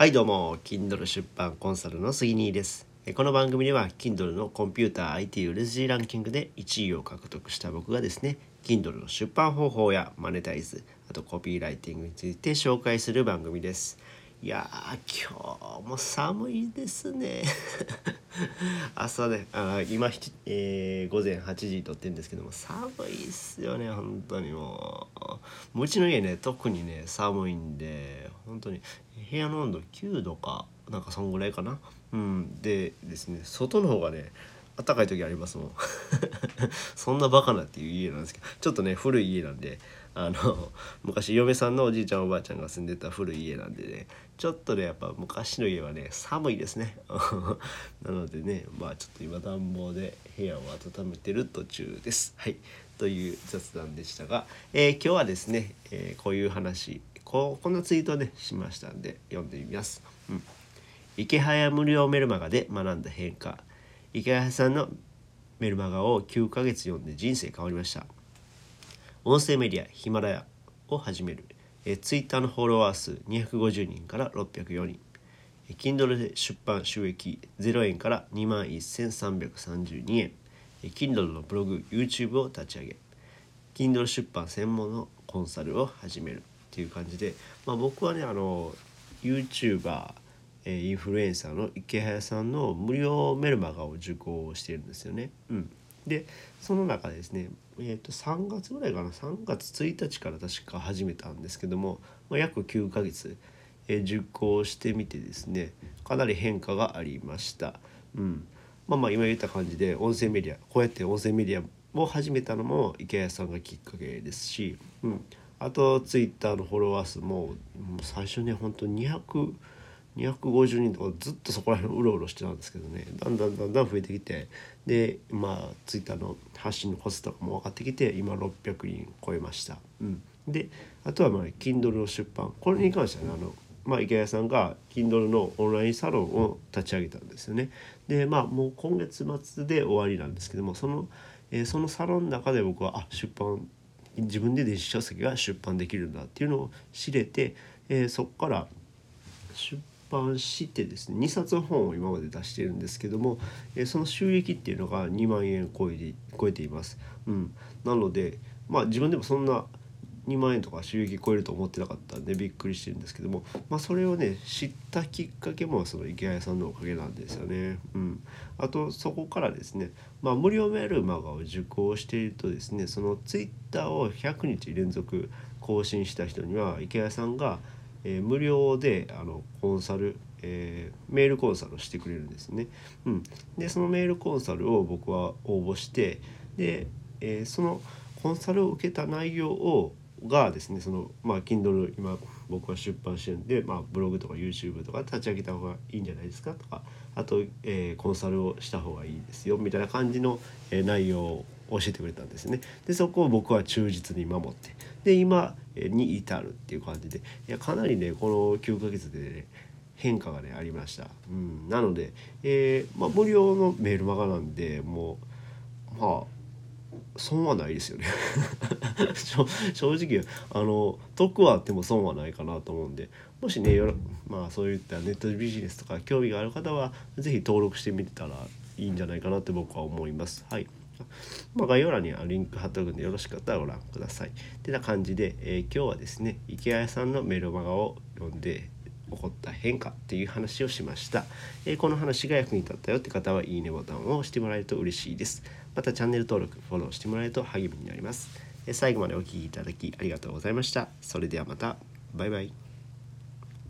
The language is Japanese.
はいどうも Kindle 出版コンサルの杉兄です。この番組では Kindle のコンピューター IT 売れ筋ランキングで1位を獲得した僕がですね Kindle の出版方法やマネタイズあとコピーライティングについて紹介する番組です。いや今日も寒いですね。朝ねあ今、えー、午前8時とってるんですけども寒いっすよね本当にもう。うちの家ね特にね寒いんで本当に部屋の温度9度かなんかそんぐらいかな。うんでですね外の方がね暖かい時ありますもん。そんなバカなっていう家なんですけどちょっとね古い家なんであの 昔嫁さんのおじいちゃんおばあちゃんが住んでた古い家なんでねちょっとねやっぱ昔の家はね寒いですね。なのでねまあちょっと今暖房で部屋を温めてる途中です。はい。という雑談でしたが、えー、今日はですね、えー、こういう話ここんなツイートねしましたんで読んでみます、うん、池早無料メルマガで学んだ変化。池早さんのメルマガを9ヶ月読んで人生変わりました。音声メディアヒマラヤを始める。えツイッターのフォロワー数250人から604人。Kindle で出版収益0円から2万1332円。Kindle のブログ YouTube を立ち上げ。Kindle 出版専門のコンサルを始める。っていう感じで、まあ、僕はねあの YouTuber インフルエンサーの池早さんの無料メルマガを受講してるんですよね。うん、でその中でですね、えー、と3月ぐらいかな3月1日から確か始めたんですけども、まあ、約9ヶ月、えー、受講してみてですねかなり変化がありました。うんまあ、まあ今言った感じで音声メディアこうやって音声メディアを始めたのも池谷さんがきっかけですし、うん、あとツイッターのフォロワー数ももう最初ね本当200 250人とかずっとそこら辺うろうろしてたんですけどねだんだんだんだん増えてきてでまあツイッターの発信のコストとかも分かってきて今600人超えました。うん、であとはまあ Kindle の出版これに関してはねあのまあ、池谷さんが Kindle のオンラインサロンを立ち上げたんですよね。でまあもう今月末で終わりなんですけどもその,、えー、そのサロンの中で僕はあ出版自分で電子書籍が出版できるんだっていうのを知れて、えー、そこから出版してですね2冊本を今まで出してるんですけども、えその収益っていうのが2万円超えて超えています。うん、なのでまあ自分でもそんな2万円とか収益超えると思ってなかったんでびっくりしてるんですけども、まあ、それをね知ったきっかけもその池谷さんのおかげなんですよね。うん、あとそこからですね、まあ、無料メールマガを受講しているとですねそのツイッターを100日連続更新した人には池谷さんが「えー、無料であのコンサル、えー、メールコンサルをしてくれるんですね。うん、でそのメールコンサルを僕は応募してで、えー、そのコンサルを受けた内容をがですねそのまあ Kindle 今僕は出版してるんで、まあ、ブログとか YouTube とか立ち上げた方がいいんじゃないですかとかあと、えー、コンサルをした方がいいですよみたいな感じの、えー、内容を教えてくれたんですね。でそこを僕は忠実に守ってで今に至るっていう感じでいやかなりねこの9ヶ月でね変化がねありました。うん、なので、えーまあ、無料のメールマガなんでもうまあ損はないですよね 正直あの得はあっても損はないかなと思うんでもしねまあそういったネットビジネスとか興味がある方は是非登録してみてたらいいんじゃないかなって僕は思います。はいまあ、概要欄にはリンク貼っておくんでよろしかったらご覧ください。てな感じで、えー、今日はですね池谷さんのメルマガを読んで起こった変化っていう話をしました、えー、この話が役に立ったよって方はいいねボタンを押してもらえると嬉しいですまたチャンネル登録フォローしてもらえると励みになります、え、最後までお聴きいただきありがとうございました。それではまた。バイバイ。